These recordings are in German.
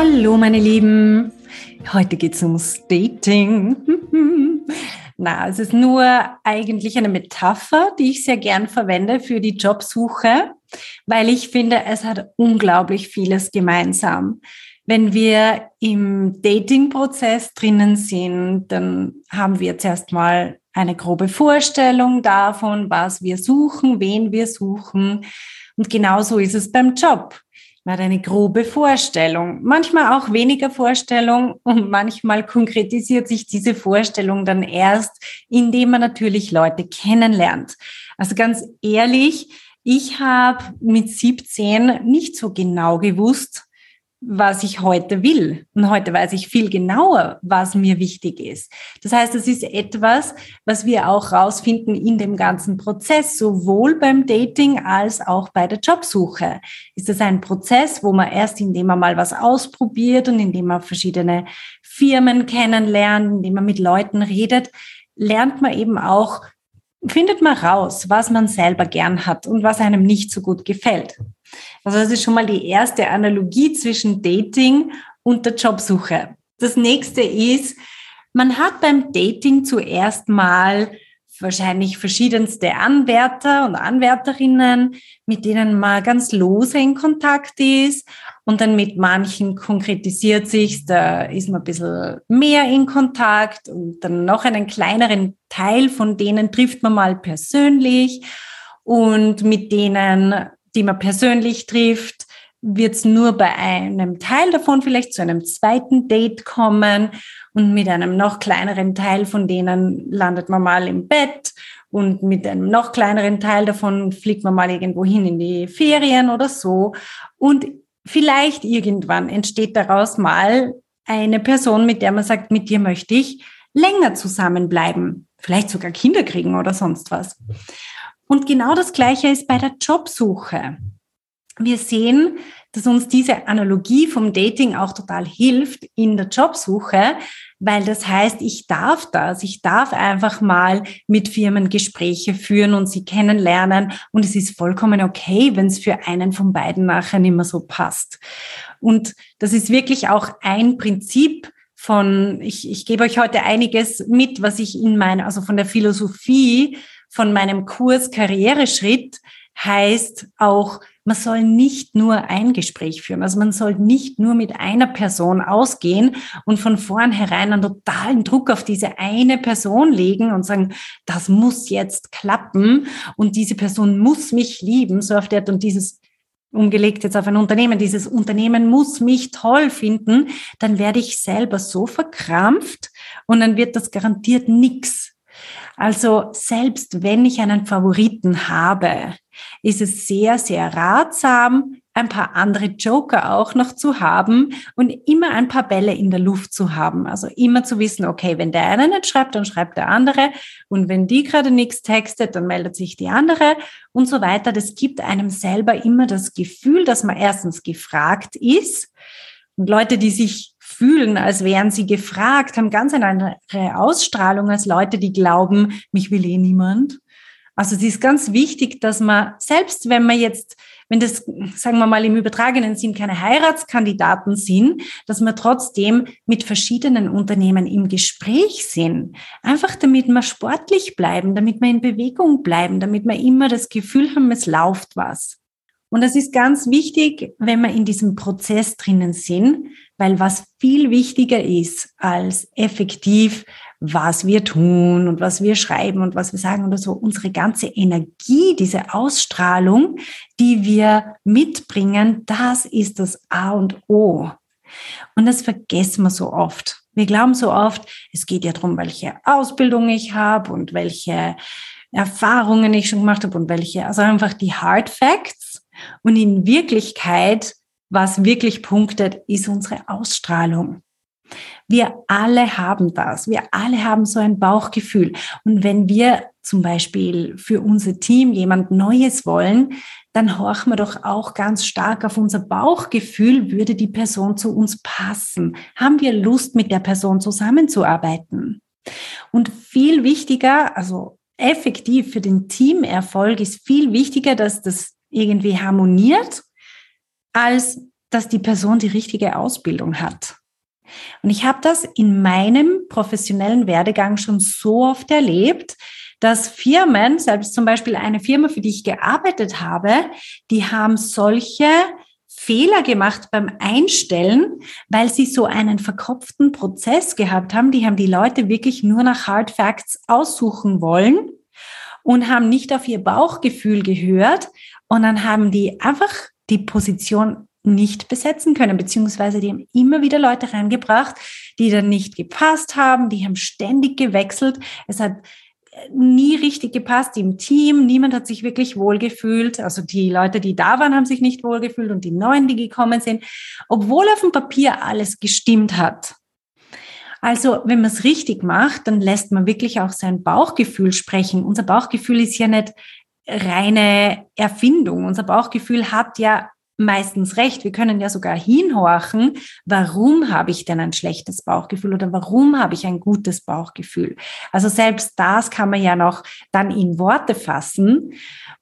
Hallo meine Lieben, heute geht es ums Dating. Na, es ist nur eigentlich eine Metapher, die ich sehr gern verwende für die Jobsuche, weil ich finde, es hat unglaublich vieles gemeinsam. Wenn wir im Dating-Prozess drinnen sind, dann haben wir zuerst mal eine grobe Vorstellung davon, was wir suchen, wen wir suchen. Und genauso ist es beim Job. Man hat eine grobe Vorstellung, manchmal auch weniger Vorstellung und manchmal konkretisiert sich diese Vorstellung dann erst, indem man natürlich Leute kennenlernt. Also ganz ehrlich, ich habe mit 17 nicht so genau gewusst, was ich heute will. Und heute weiß ich viel genauer, was mir wichtig ist. Das heißt, es ist etwas, was wir auch rausfinden in dem ganzen Prozess, sowohl beim Dating als auch bei der Jobsuche. Ist es ein Prozess, wo man erst, indem man mal was ausprobiert und indem man verschiedene Firmen kennenlernt, indem man mit Leuten redet, lernt man eben auch, findet man raus, was man selber gern hat und was einem nicht so gut gefällt. Also das ist schon mal die erste Analogie zwischen Dating und der Jobsuche. Das nächste ist, man hat beim Dating zuerst mal wahrscheinlich verschiedenste Anwärter und Anwärterinnen, mit denen man ganz lose in Kontakt ist. Und dann mit manchen konkretisiert sich, da ist man ein bisschen mehr in Kontakt und dann noch einen kleineren Teil von denen trifft man mal persönlich. Und mit denen die man persönlich trifft, wird es nur bei einem Teil davon vielleicht zu einem zweiten Date kommen und mit einem noch kleineren Teil von denen landet man mal im Bett und mit einem noch kleineren Teil davon fliegt man mal irgendwo hin in die Ferien oder so und vielleicht irgendwann entsteht daraus mal eine Person, mit der man sagt, mit dir möchte ich länger zusammenbleiben, vielleicht sogar Kinder kriegen oder sonst was. Und genau das Gleiche ist bei der Jobsuche. Wir sehen, dass uns diese Analogie vom Dating auch total hilft in der Jobsuche, weil das heißt, ich darf das, ich darf einfach mal mit Firmen Gespräche führen und sie kennenlernen und es ist vollkommen okay, wenn es für einen von beiden nachher nicht mehr so passt. Und das ist wirklich auch ein Prinzip von, ich, ich gebe euch heute einiges mit, was ich in meiner, also von der Philosophie von meinem Kurs Karriereschritt heißt auch, man soll nicht nur ein Gespräch führen. Also man soll nicht nur mit einer Person ausgehen und von vornherein einen totalen Druck auf diese eine Person legen und sagen, das muss jetzt klappen und diese Person muss mich lieben, so auf der und dieses umgelegt jetzt auf ein Unternehmen, dieses Unternehmen muss mich toll finden, dann werde ich selber so verkrampft und dann wird das garantiert nichts. Also selbst wenn ich einen Favoriten habe, ist es sehr, sehr ratsam, ein paar andere Joker auch noch zu haben und immer ein paar Bälle in der Luft zu haben. Also immer zu wissen, okay, wenn der eine nicht schreibt, dann schreibt der andere. Und wenn die gerade nichts textet, dann meldet sich die andere und so weiter. Das gibt einem selber immer das Gefühl, dass man erstens gefragt ist. Und Leute, die sich fühlen, als wären sie gefragt, haben ganz eine andere Ausstrahlung als Leute, die glauben, mich will eh niemand. Also es ist ganz wichtig, dass man, selbst wenn man jetzt, wenn das, sagen wir mal, im übertragenen Sinn keine Heiratskandidaten sind, dass man trotzdem mit verschiedenen Unternehmen im Gespräch sind. Einfach damit wir sportlich bleiben, damit wir in Bewegung bleiben, damit wir immer das Gefühl haben, es läuft was. Und das ist ganz wichtig, wenn wir in diesem Prozess drinnen sind, weil was viel wichtiger ist als effektiv, was wir tun und was wir schreiben und was wir sagen oder so, unsere ganze Energie, diese Ausstrahlung, die wir mitbringen, das ist das A und O. Und das vergessen wir so oft. Wir glauben so oft, es geht ja darum, welche Ausbildung ich habe und welche Erfahrungen ich schon gemacht habe und welche, also einfach die Hard Facts. Und in Wirklichkeit, was wirklich punktet, ist unsere Ausstrahlung. Wir alle haben das. Wir alle haben so ein Bauchgefühl. Und wenn wir zum Beispiel für unser Team jemand Neues wollen, dann horchen wir doch auch ganz stark auf unser Bauchgefühl, würde die Person zu uns passen? Haben wir Lust, mit der Person zusammenzuarbeiten? Und viel wichtiger, also effektiv für den Teamerfolg ist viel wichtiger, dass das irgendwie harmoniert, als dass die Person die richtige Ausbildung hat. Und ich habe das in meinem professionellen Werdegang schon so oft erlebt, dass Firmen, selbst zum Beispiel eine Firma, für die ich gearbeitet habe, die haben solche Fehler gemacht beim Einstellen, weil sie so einen verkopften Prozess gehabt haben. Die haben die Leute wirklich nur nach Hard Facts aussuchen wollen und haben nicht auf ihr Bauchgefühl gehört. Und dann haben die einfach die Position nicht besetzen können, beziehungsweise die haben immer wieder Leute reingebracht, die dann nicht gepasst haben, die haben ständig gewechselt. Es hat nie richtig gepasst im Team. Niemand hat sich wirklich wohlgefühlt. Also die Leute, die da waren, haben sich nicht wohlgefühlt und die Neuen, die gekommen sind, obwohl auf dem Papier alles gestimmt hat. Also wenn man es richtig macht, dann lässt man wirklich auch sein Bauchgefühl sprechen. Unser Bauchgefühl ist ja nicht reine Erfindung. Unser Bauchgefühl hat ja meistens recht. Wir können ja sogar hinhorchen, warum habe ich denn ein schlechtes Bauchgefühl oder warum habe ich ein gutes Bauchgefühl. Also selbst das kann man ja noch dann in Worte fassen.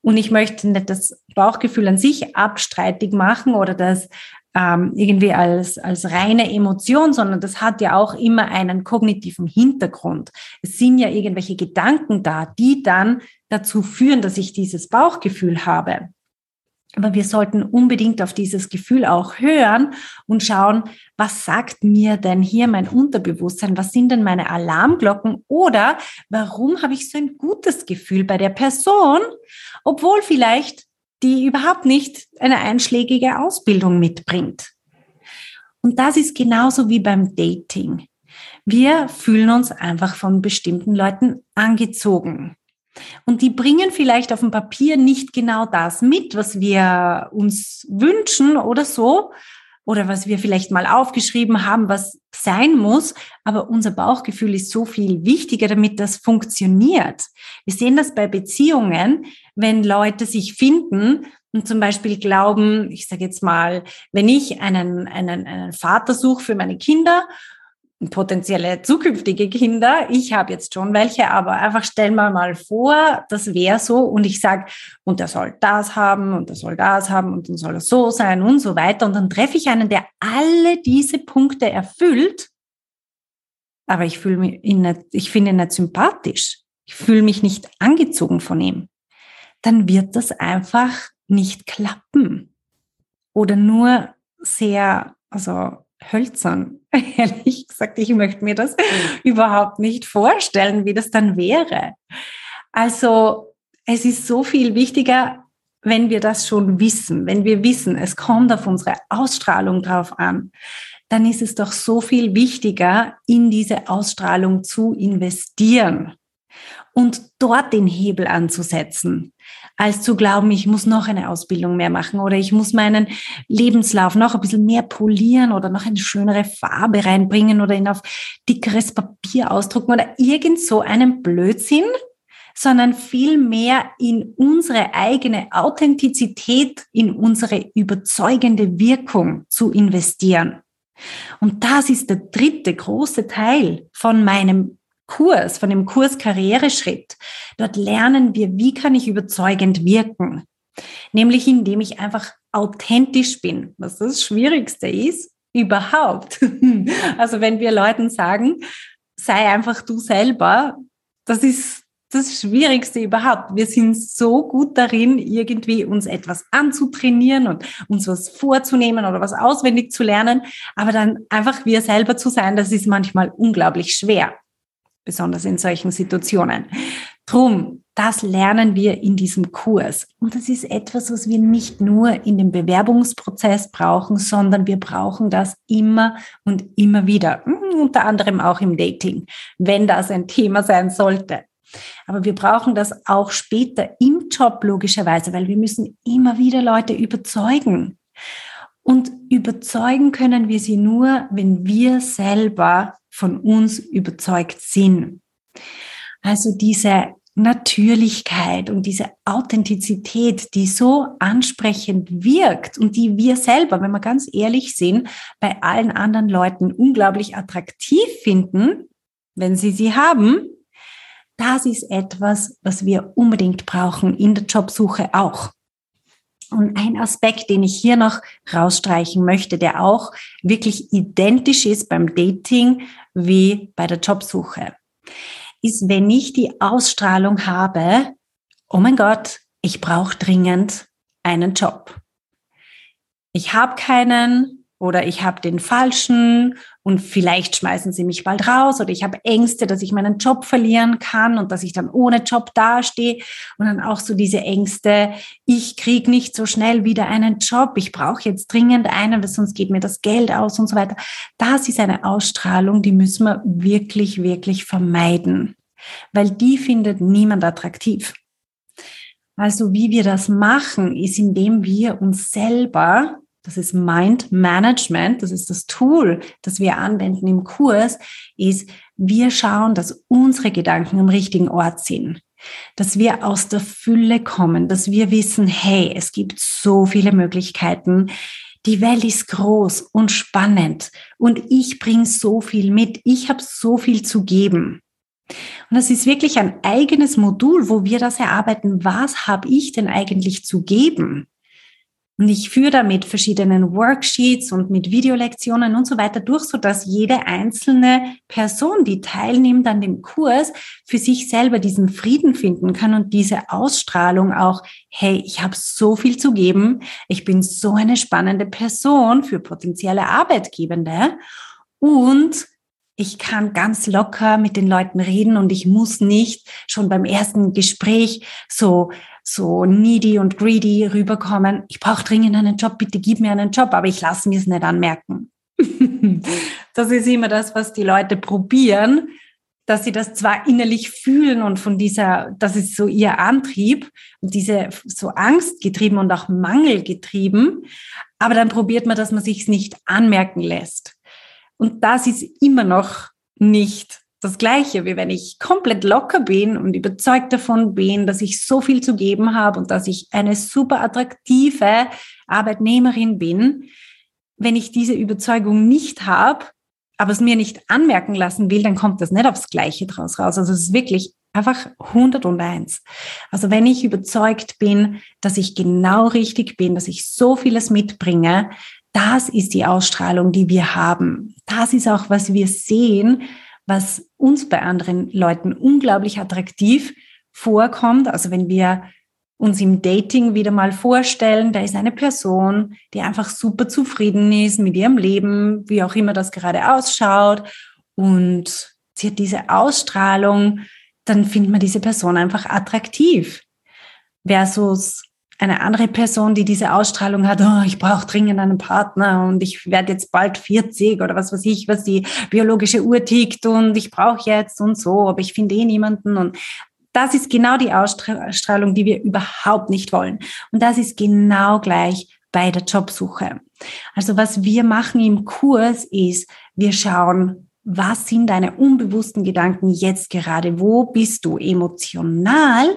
Und ich möchte nicht das Bauchgefühl an sich abstreitig machen oder das ähm, irgendwie als, als reine Emotion, sondern das hat ja auch immer einen kognitiven Hintergrund. Es sind ja irgendwelche Gedanken da, die dann dazu führen, dass ich dieses Bauchgefühl habe. Aber wir sollten unbedingt auf dieses Gefühl auch hören und schauen, was sagt mir denn hier mein Unterbewusstsein? Was sind denn meine Alarmglocken? Oder warum habe ich so ein gutes Gefühl bei der Person, obwohl vielleicht die überhaupt nicht eine einschlägige Ausbildung mitbringt? Und das ist genauso wie beim Dating. Wir fühlen uns einfach von bestimmten Leuten angezogen. Und die bringen vielleicht auf dem Papier nicht genau das mit, was wir uns wünschen oder so, oder was wir vielleicht mal aufgeschrieben haben, was sein muss. Aber unser Bauchgefühl ist so viel wichtiger, damit das funktioniert. Wir sehen das bei Beziehungen, wenn Leute sich finden und zum Beispiel glauben, ich sage jetzt mal, wenn ich einen, einen, einen Vater suche für meine Kinder potenzielle zukünftige Kinder. Ich habe jetzt schon welche, aber einfach stellen wir mal vor, das wäre so und ich sage, und er soll das haben und er soll das haben und dann soll er so sein und so weiter. Und dann treffe ich einen, der alle diese Punkte erfüllt, aber ich fühle mich nicht, ich finde ihn nicht sympathisch. Ich fühle mich nicht angezogen von ihm. Dann wird das einfach nicht klappen. Oder nur sehr, also hölzern. Ehrlich gesagt, ich möchte mir das überhaupt nicht vorstellen, wie das dann wäre. Also es ist so viel wichtiger, wenn wir das schon wissen, wenn wir wissen, es kommt auf unsere Ausstrahlung drauf an, dann ist es doch so viel wichtiger, in diese Ausstrahlung zu investieren und dort den Hebel anzusetzen als zu glauben, ich muss noch eine Ausbildung mehr machen oder ich muss meinen Lebenslauf noch ein bisschen mehr polieren oder noch eine schönere Farbe reinbringen oder ihn auf dickeres Papier ausdrucken oder irgend so einen Blödsinn, sondern viel mehr in unsere eigene Authentizität, in unsere überzeugende Wirkung zu investieren. Und das ist der dritte große Teil von meinem Kurs, von dem Kurs Karriereschritt. Dort lernen wir, wie kann ich überzeugend wirken. Nämlich indem ich einfach authentisch bin, was das Schwierigste ist überhaupt. Also wenn wir Leuten sagen, sei einfach du selber, das ist das Schwierigste überhaupt. Wir sind so gut darin, irgendwie uns etwas anzutrainieren und uns was vorzunehmen oder was auswendig zu lernen. Aber dann einfach wir selber zu sein, das ist manchmal unglaublich schwer besonders in solchen Situationen. Drum, das lernen wir in diesem Kurs. Und das ist etwas, was wir nicht nur in dem Bewerbungsprozess brauchen, sondern wir brauchen das immer und immer wieder. Hm, unter anderem auch im Dating, wenn das ein Thema sein sollte. Aber wir brauchen das auch später im Job logischerweise, weil wir müssen immer wieder Leute überzeugen. Und überzeugen können wir sie nur, wenn wir selber von uns überzeugt sind. Also diese Natürlichkeit und diese Authentizität, die so ansprechend wirkt und die wir selber, wenn wir ganz ehrlich sind, bei allen anderen Leuten unglaublich attraktiv finden, wenn sie sie haben, das ist etwas, was wir unbedingt brauchen in der Jobsuche auch. Und ein Aspekt, den ich hier noch rausstreichen möchte, der auch wirklich identisch ist beim Dating wie bei der Jobsuche ist, wenn ich die Ausstrahlung habe, oh mein Gott, ich brauche dringend einen Job. Ich habe keinen oder ich habe den falschen und vielleicht schmeißen sie mich bald raus oder ich habe Ängste, dass ich meinen Job verlieren kann und dass ich dann ohne Job dastehe und dann auch so diese Ängste, ich kriege nicht so schnell wieder einen Job, ich brauche jetzt dringend einen, weil sonst geht mir das Geld aus und so weiter. Das ist eine Ausstrahlung, die müssen wir wirklich, wirklich vermeiden, weil die findet niemand attraktiv. Also wie wir das machen, ist, indem wir uns selber das ist Mind Management, das ist das Tool, das wir anwenden im Kurs, ist, wir schauen, dass unsere Gedanken am richtigen Ort sind, dass wir aus der Fülle kommen, dass wir wissen, hey, es gibt so viele Möglichkeiten, die Welt ist groß und spannend und ich bringe so viel mit, ich habe so viel zu geben. Und das ist wirklich ein eigenes Modul, wo wir das erarbeiten, was habe ich denn eigentlich zu geben? Und ich führe da mit verschiedenen Worksheets und mit Videolektionen und so weiter durch, so dass jede einzelne Person, die teilnimmt an dem Kurs, für sich selber diesen Frieden finden kann und diese Ausstrahlung auch, hey, ich habe so viel zu geben, ich bin so eine spannende Person für potenzielle Arbeitgebende und ich kann ganz locker mit den Leuten reden und ich muss nicht schon beim ersten Gespräch so so needy und greedy rüberkommen. Ich brauche dringend einen Job, bitte gib mir einen Job, aber ich lasse mir es nicht anmerken. das ist immer das, was die Leute probieren, dass sie das zwar innerlich fühlen und von dieser, das ist so ihr Antrieb und diese so Angst getrieben und auch Mangel getrieben, aber dann probiert man, dass man sich nicht anmerken lässt. Und das ist immer noch nicht das Gleiche, wie wenn ich komplett locker bin und überzeugt davon bin, dass ich so viel zu geben habe und dass ich eine super attraktive Arbeitnehmerin bin. Wenn ich diese Überzeugung nicht habe, aber es mir nicht anmerken lassen will, dann kommt das nicht aufs Gleiche draus raus. Also es ist wirklich einfach 101. Also wenn ich überzeugt bin, dass ich genau richtig bin, dass ich so vieles mitbringe, das ist die Ausstrahlung, die wir haben. Das ist auch, was wir sehen, was uns bei anderen Leuten unglaublich attraktiv vorkommt. Also wenn wir uns im Dating wieder mal vorstellen, da ist eine Person, die einfach super zufrieden ist mit ihrem Leben, wie auch immer das gerade ausschaut und sie hat diese Ausstrahlung, dann findet man diese Person einfach attraktiv. Versus eine andere Person, die diese Ausstrahlung hat, oh, ich brauche dringend einen Partner und ich werde jetzt bald 40 oder was weiß ich, was die biologische Uhr tickt und ich brauche jetzt und so, aber ich finde eh niemanden und das ist genau die Ausstrahlung, die wir überhaupt nicht wollen. Und das ist genau gleich bei der Jobsuche. Also was wir machen im Kurs ist, wir schauen, was sind deine unbewussten Gedanken jetzt gerade? Wo bist du emotional?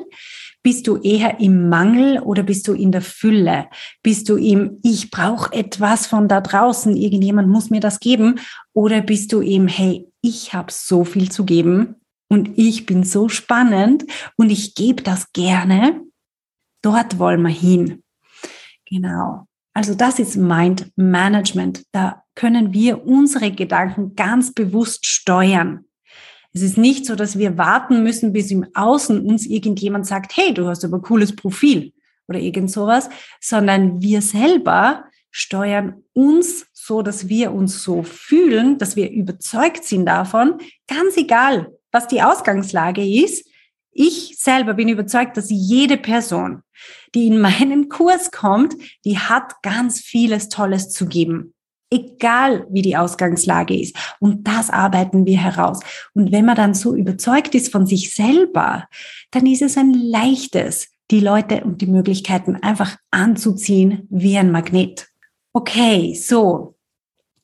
Bist du eher im Mangel oder bist du in der Fülle? Bist du im Ich brauche etwas von da draußen, irgendjemand muss mir das geben? Oder bist du im Hey, ich habe so viel zu geben und ich bin so spannend und ich gebe das gerne? Dort wollen wir hin. Genau. Also das ist Mind Management. Da können wir unsere Gedanken ganz bewusst steuern. Es ist nicht so, dass wir warten müssen, bis im Außen uns irgendjemand sagt, hey, du hast aber ein cooles Profil oder irgend sowas, sondern wir selber steuern uns so, dass wir uns so fühlen, dass wir überzeugt sind davon, ganz egal, was die Ausgangslage ist. Ich selber bin überzeugt, dass jede Person, die in meinen Kurs kommt, die hat ganz vieles Tolles zu geben egal wie die Ausgangslage ist. Und das arbeiten wir heraus. Und wenn man dann so überzeugt ist von sich selber, dann ist es ein leichtes, die Leute und die Möglichkeiten einfach anzuziehen wie ein Magnet. Okay, so.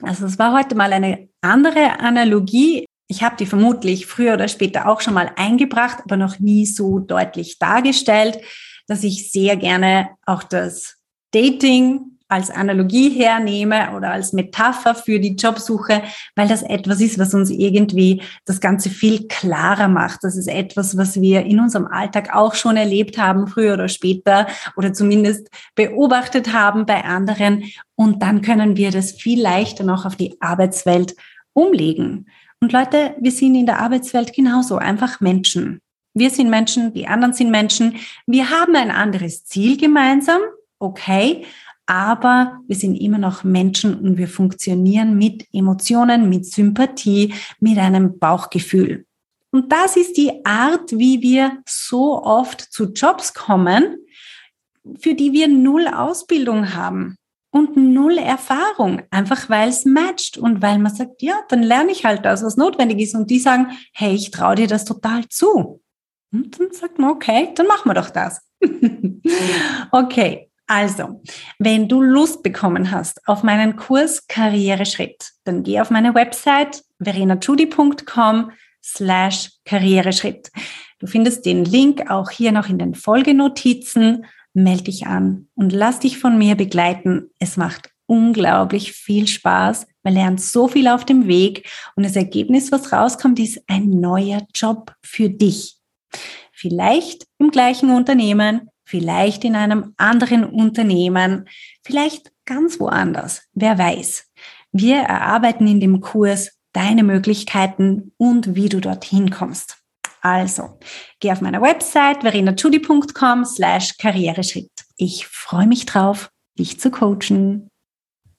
Also es war heute mal eine andere Analogie. Ich habe die vermutlich früher oder später auch schon mal eingebracht, aber noch nie so deutlich dargestellt, dass ich sehr gerne auch das Dating als Analogie hernehme oder als Metapher für die Jobsuche, weil das etwas ist, was uns irgendwie das Ganze viel klarer macht. Das ist etwas, was wir in unserem Alltag auch schon erlebt haben, früher oder später, oder zumindest beobachtet haben bei anderen. Und dann können wir das viel leichter noch auf die Arbeitswelt umlegen. Und Leute, wir sind in der Arbeitswelt genauso, einfach Menschen. Wir sind Menschen, die anderen sind Menschen. Wir haben ein anderes Ziel gemeinsam, okay, aber wir sind immer noch Menschen und wir funktionieren mit Emotionen, mit Sympathie, mit einem Bauchgefühl. Und das ist die Art, wie wir so oft zu Jobs kommen, für die wir null Ausbildung haben und null Erfahrung, einfach weil es matcht und weil man sagt, ja, dann lerne ich halt das, was notwendig ist. Und die sagen, hey, ich traue dir das total zu. Und dann sagt man, okay, dann machen wir doch das. okay, also, wenn du Lust bekommen hast auf meinen Kurs Karriereschritt, dann geh auf meine Website verenachudi.com slash Karriereschritt. Du findest den Link auch hier noch in den Folgenotizen. Meld dich an und lass dich von mir begleiten. Es macht unglaublich viel Spaß. Man lernt so viel auf dem Weg und das Ergebnis, was rauskommt, ist ein neuer Job für dich. Vielleicht im gleichen Unternehmen, vielleicht in einem anderen Unternehmen, vielleicht ganz woanders, wer weiß. Wir erarbeiten in dem Kurs deine Möglichkeiten und wie du dorthin kommst. Also, geh auf meiner Website verenachudi.com slash Karriereschritt. Ich freue mich drauf, dich zu coachen.